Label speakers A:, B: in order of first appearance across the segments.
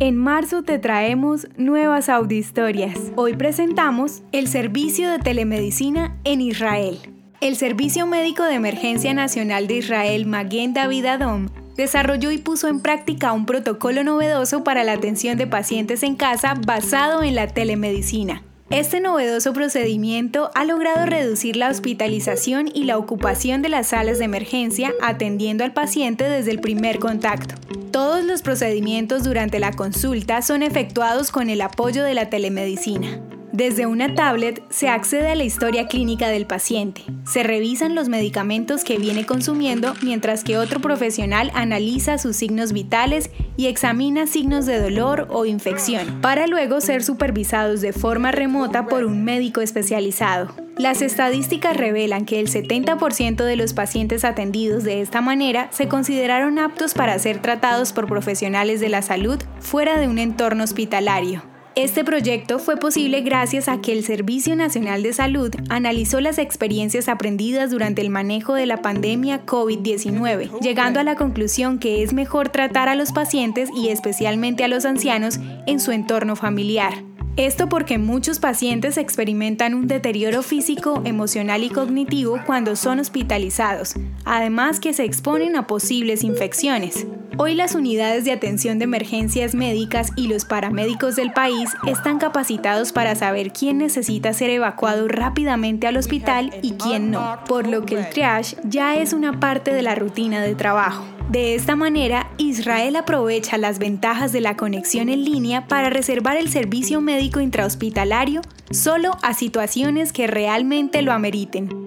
A: En marzo te traemos nuevas audiohistorias. Hoy presentamos el servicio de telemedicina en Israel. El Servicio Médico de Emergencia Nacional de Israel, Maguen David Adom, desarrolló y puso en práctica un protocolo novedoso para la atención de pacientes en casa basado en la telemedicina. Este novedoso procedimiento ha logrado reducir la hospitalización y la ocupación de las salas de emergencia atendiendo al paciente desde el primer contacto. Todos los procedimientos durante la consulta son efectuados con el apoyo de la telemedicina. Desde una tablet se accede a la historia clínica del paciente, se revisan los medicamentos que viene consumiendo mientras que otro profesional analiza sus signos vitales y examina signos de dolor o infección, para luego ser supervisados de forma remota por un médico especializado. Las estadísticas revelan que el 70% de los pacientes atendidos de esta manera se consideraron aptos para ser tratados por profesionales de la salud fuera de un entorno hospitalario. Este proyecto fue posible gracias a que el Servicio Nacional de Salud analizó las experiencias aprendidas durante el manejo de la pandemia COVID-19, llegando a la conclusión que es mejor tratar a los pacientes y especialmente a los ancianos en su entorno familiar. Esto porque muchos pacientes experimentan un deterioro físico, emocional y cognitivo cuando son hospitalizados, además que se exponen a posibles infecciones. Hoy las unidades de atención de emergencias médicas y los paramédicos del país están capacitados para saber quién necesita ser evacuado rápidamente al hospital y quién no, por lo que el triage ya es una parte de la rutina de trabajo. De esta manera, Israel aprovecha las ventajas de la conexión en línea para reservar el servicio médico intrahospitalario solo a situaciones que realmente lo ameriten.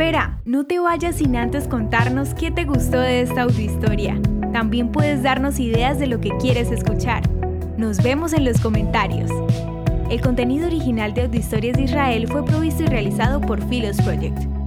A: Espera, no te vayas sin antes contarnos qué te gustó de esta audiohistoria. También puedes darnos ideas de lo que quieres escuchar. Nos vemos en los comentarios. El contenido original de Audiohistorias de Israel fue provisto y realizado por Philos Project.